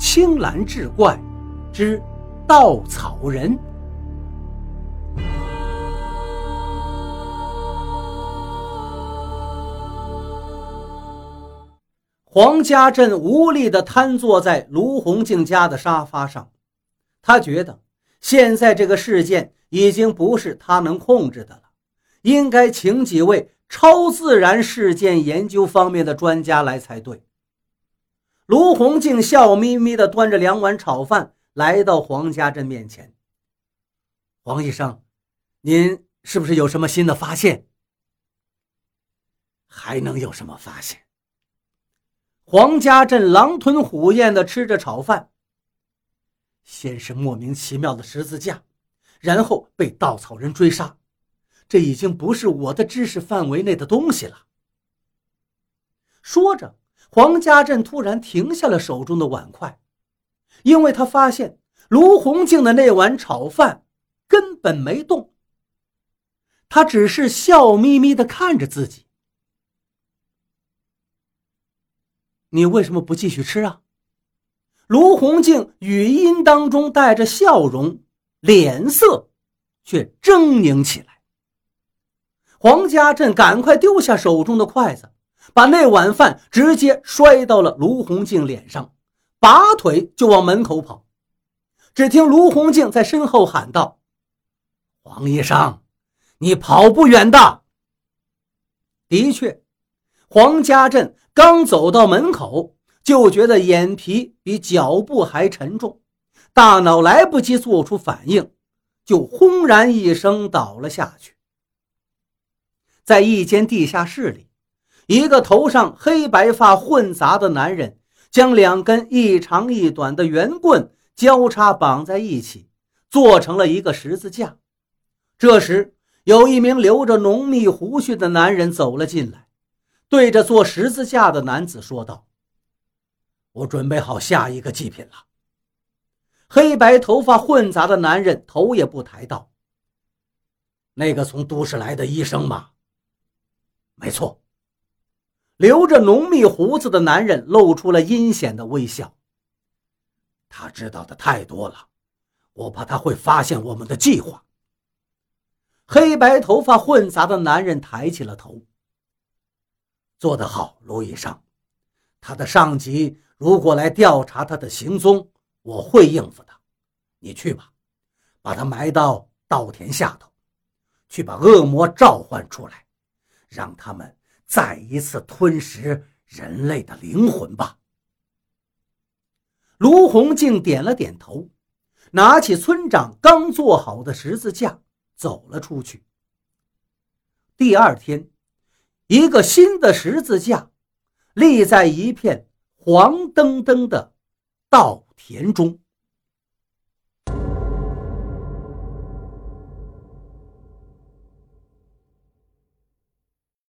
青蓝志怪之稻草人。黄家镇无力地瘫坐在卢红静家的沙发上，他觉得现在这个事件已经不是他能控制的了，应该请几位超自然事件研究方面的专家来才对。卢洪静笑眯眯地端着两碗炒饭来到黄家镇面前：“黄医生，您是不是有什么新的发现？还能有什么发现？”黄家镇狼吞虎咽地吃着炒饭。先是莫名其妙的十字架，然后被稻草人追杀，这已经不是我的知识范围内的东西了。说着，黄家镇突然停下了手中的碗筷，因为他发现卢洪静的那碗炒饭根本没动，他只是笑眯眯地看着自己。你为什么不继续吃啊？卢洪静语音当中带着笑容，脸色却狰狞起来。黄家镇赶快丢下手中的筷子，把那碗饭直接摔到了卢洪静脸上，拔腿就往门口跑。只听卢洪静在身后喊道：“黄医生，你跑不远的。”的确，黄家镇。刚走到门口，就觉得眼皮比脚步还沉重，大脑来不及做出反应，就轰然一声倒了下去。在一间地下室里，一个头上黑白发混杂的男人将两根一长一短的圆棍交叉绑在一起，做成了一个十字架。这时，有一名留着浓密胡须的男人走了进来。对着做十字架的男子说道：“我准备好下一个祭品了。”黑白头发混杂的男人头也不抬道：“那个从都市来的医生吗？”“没错。”留着浓密胡子的男人露出了阴险的微笑。“他知道的太多了，我怕他会发现我们的计划。”黑白头发混杂的男人抬起了头。做得好，卢医生。他的上级如果来调查他的行踪，我会应付的。你去吧，把他埋到稻田下头，去把恶魔召唤出来，让他们再一次吞食人类的灵魂吧。卢洪静点了点头，拿起村长刚做好的十字架，走了出去。第二天。一个新的十字架立在一片黄澄澄的稻田中。